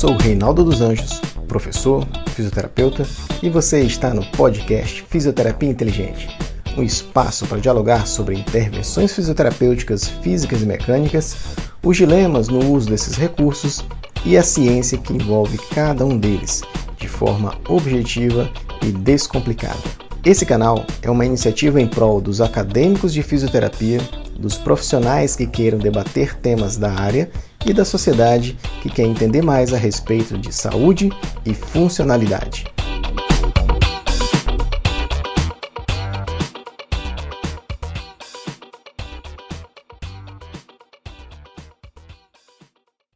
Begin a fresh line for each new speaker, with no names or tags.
sou Reinaldo dos Anjos, professor, fisioterapeuta, e você está no podcast Fisioterapia Inteligente, um espaço para dialogar sobre intervenções fisioterapêuticas físicas e mecânicas, os dilemas no uso desses recursos e a ciência que envolve cada um deles, de forma objetiva e descomplicada. Esse canal é uma iniciativa em prol dos acadêmicos de fisioterapia, dos profissionais que queiram debater temas da área e da sociedade que quer entender mais a respeito de saúde e funcionalidade.